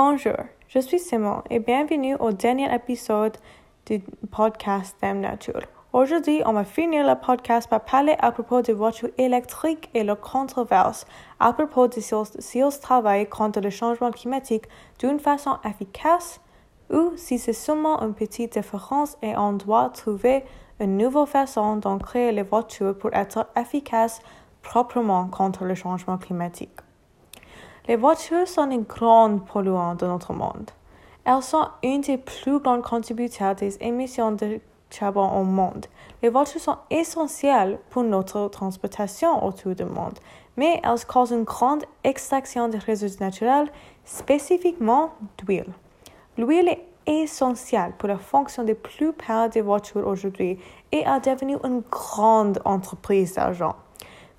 Bonjour, je suis Simon et bienvenue au dernier épisode du podcast Thème Nature. Aujourd'hui, on va finir le podcast par parler à propos des voitures électriques et leur controverse à propos de si elles travaillent contre le changement climatique d'une façon efficace ou si c'est seulement une petite différence et on doit trouver une nouvelle façon d'en créer les voitures pour être efficaces proprement contre le changement climatique. Les voitures sont une grande polluante de notre monde. Elles sont une des plus grandes contributeurs des émissions de charbon au monde. Les voitures sont essentielles pour notre transportation autour du monde, mais elles causent une grande extraction de ressources naturelles, spécifiquement d'huile. L'huile est essentielle pour la fonction de la plupart des voitures aujourd'hui et est devenue une grande entreprise d'argent.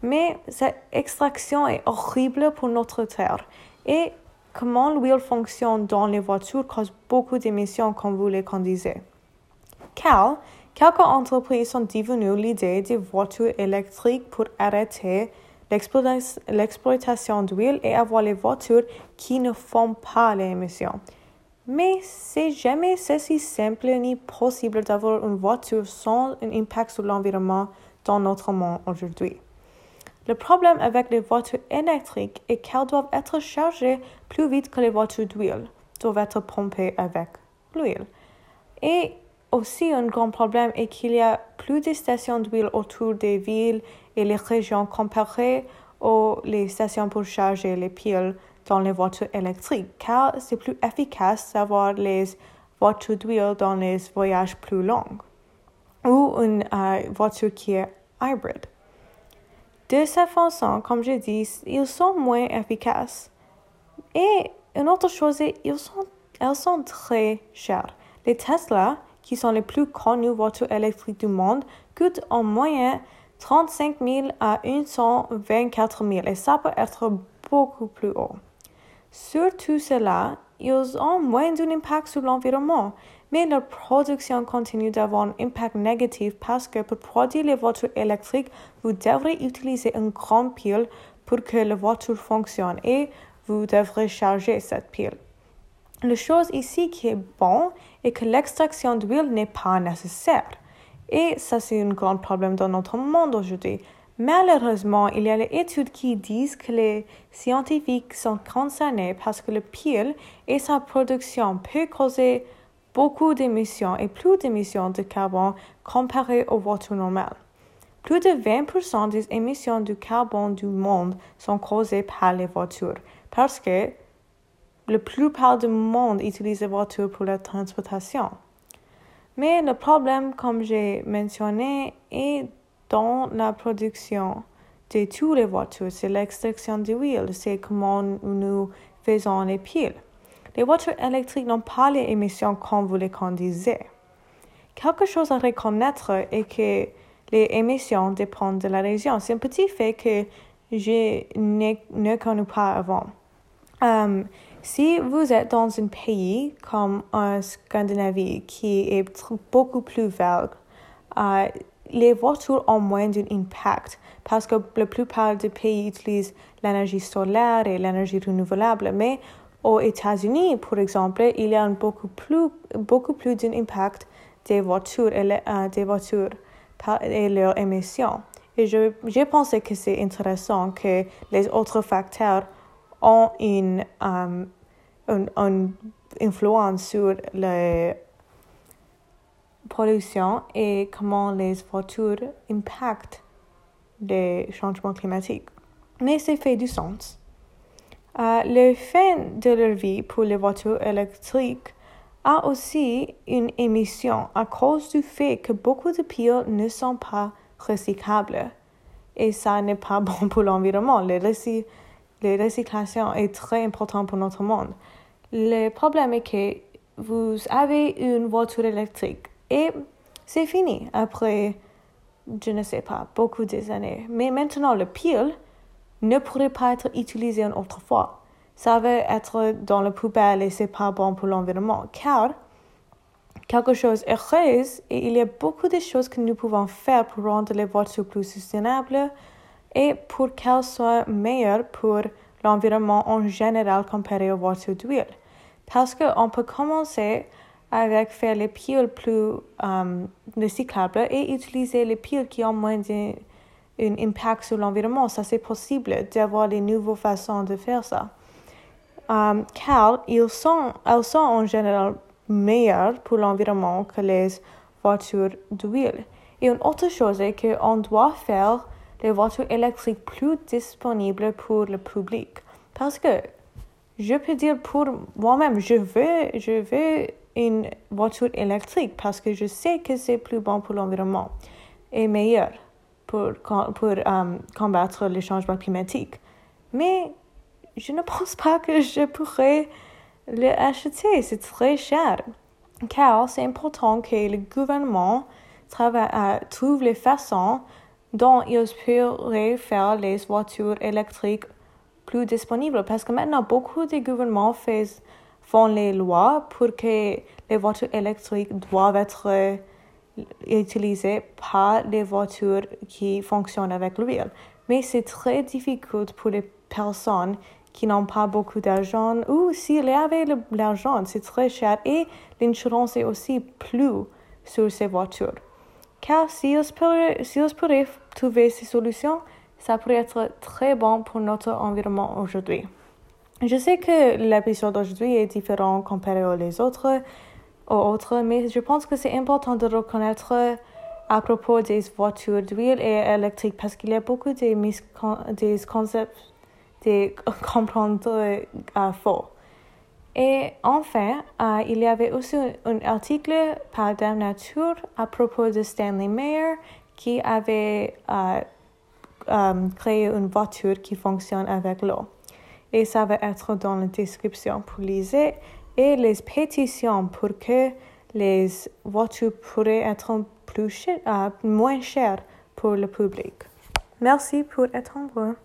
Mais cette extraction est horrible pour notre terre et comment l'huile fonctionne dans les voitures cause beaucoup d'émissions comme vous le conduisez. Car quelques entreprises sont devenues l'idée des voitures électriques pour arrêter l'exploitation d'huile et avoir les voitures qui ne font pas les émissions. Mais c'est jamais si simple ni possible d'avoir une voiture sans un impact sur l'environnement dans notre monde aujourd'hui. Le problème avec les voitures électriques est qu'elles doivent être chargées plus vite que les voitures d'huile, doivent être pompées avec l'huile. Et aussi, un grand problème est qu'il y a plus de stations d'huile autour des villes et les régions comparées aux les stations pour charger les piles dans les voitures électriques, car c'est plus efficace d'avoir les voitures d'huile dans les voyages plus longs ou une euh, voiture qui est hybride. De cette façon, comme je dis, ils sont moins efficaces. Et une autre chose, ils sont, elles sont très chères. Les Tesla, qui sont les plus connues voitures électriques du monde, coûtent en moyenne 35 000 à 124 000 et ça peut être beaucoup plus haut. Sur tout cela, ils ont moins d'un impact sur l'environnement, mais leur production continue d'avoir un impact négatif parce que pour produire les voitures électriques, vous devrez utiliser une grande pile pour que la voiture fonctionne et vous devrez charger cette pile. La chose ici qui est bon est que l'extraction d'huile n'est pas nécessaire. Et ça, c'est un grand problème dans notre monde aujourd'hui. Malheureusement, il y a des études qui disent que les scientifiques sont concernés parce que le pile et sa production peut causer beaucoup d'émissions et plus d'émissions de carbone comparé aux voitures normales. Plus de 20% des émissions de carbone du monde sont causées par les voitures parce que la plupart du monde utilise les voitures pour la transportation. Mais le problème, comme j'ai mentionné, est dans la production de toutes les voitures, c'est l'extraction d'huile, c'est comment nous faisons les piles. Les voitures électriques n'ont pas les émissions comme vous les conduisez. Quelque chose à reconnaître est que les émissions dépendent de la région. C'est un petit fait que je ne connais pas avant. Um, si vous êtes dans un pays comme en Scandinavie qui est beaucoup plus vert, uh, les voitures ont moins d'un impact parce que la plupart des pays utilisent l'énergie solaire et l'énergie renouvelable. Mais aux États-Unis, par exemple, il y a beaucoup plus, beaucoup plus d'un impact des voitures et, euh, des voitures et leurs émissions. Et je, je pensais que c'est intéressant que les autres facteurs ont une, um, une, influence sur le pollution et comment les voitures impactent les changements climatiques. Mais c'est fait du sens. Euh, le fin de leur vie pour les voitures électriques a aussi une émission à cause du fait que beaucoup de piles ne sont pas recyclables. Et ça n'est pas bon pour l'environnement. Les, recy les recyclations est très important pour notre monde. Le problème est que vous avez une voiture électrique et c'est fini après, je ne sais pas, beaucoup des années. Mais maintenant, le pile ne pourrait pas être utilisé une autre fois. Ça va être dans la poubelle et c'est pas bon pour l'environnement car quelque chose est heureuse et il y a beaucoup de choses que nous pouvons faire pour rendre les voitures plus sustainables et pour qu'elles soient meilleures pour l'environnement en général comparé aux voitures d'huile. Parce qu'on peut commencer avec faire les piles plus euh, recyclables et utiliser les piles qui ont moins d'un impact sur l'environnement. Ça, c'est possible d'avoir des nouvelles façons de faire ça. Euh, car ils sont, elles sont en général meilleures pour l'environnement que les voitures d'huile. Et une autre chose est qu'on doit faire les voitures électriques plus disponibles pour le public. Parce que je peux dire pour moi-même, je veux, je veux une voiture électrique parce que je sais que c'est plus bon pour l'environnement et meilleur pour, pour euh, combattre les changements climatiques. Mais je ne pense pas que je pourrais l'acheter. C'est très cher. Car c'est important que le gouvernement euh, trouve les façons dont ils pourraient faire les voitures électriques plus disponibles. Parce que maintenant, beaucoup de gouvernements font les lois pour que les voitures électriques doivent être utilisées par les voitures qui fonctionnent avec l'huile. Mais c'est très difficile pour les personnes qui n'ont pas beaucoup d'argent ou s'il y avait l'argent, c'est très cher et l'insurance est aussi plus sur ces voitures. Car si on pourrait trouver ces solutions, ça pourrait être très bon pour notre environnement aujourd'hui. Je sais que l'épisode d'aujourd'hui est différent comparé aux autres, aux autres, mais je pense que c'est important de reconnaître à propos des voitures d'huile et électriques parce qu'il y a beaucoup de des concepts de comprendre euh, faux. Et enfin, euh, il y avait aussi un, article par Dame Nature à propos de Stanley Mayer qui avait euh, créé une voiture qui fonctionne avec l'eau. Et ça va être dans la description pour lire et les pétitions pour que les voitures pourraient être plus moins chères pour le public. Merci pour attendre.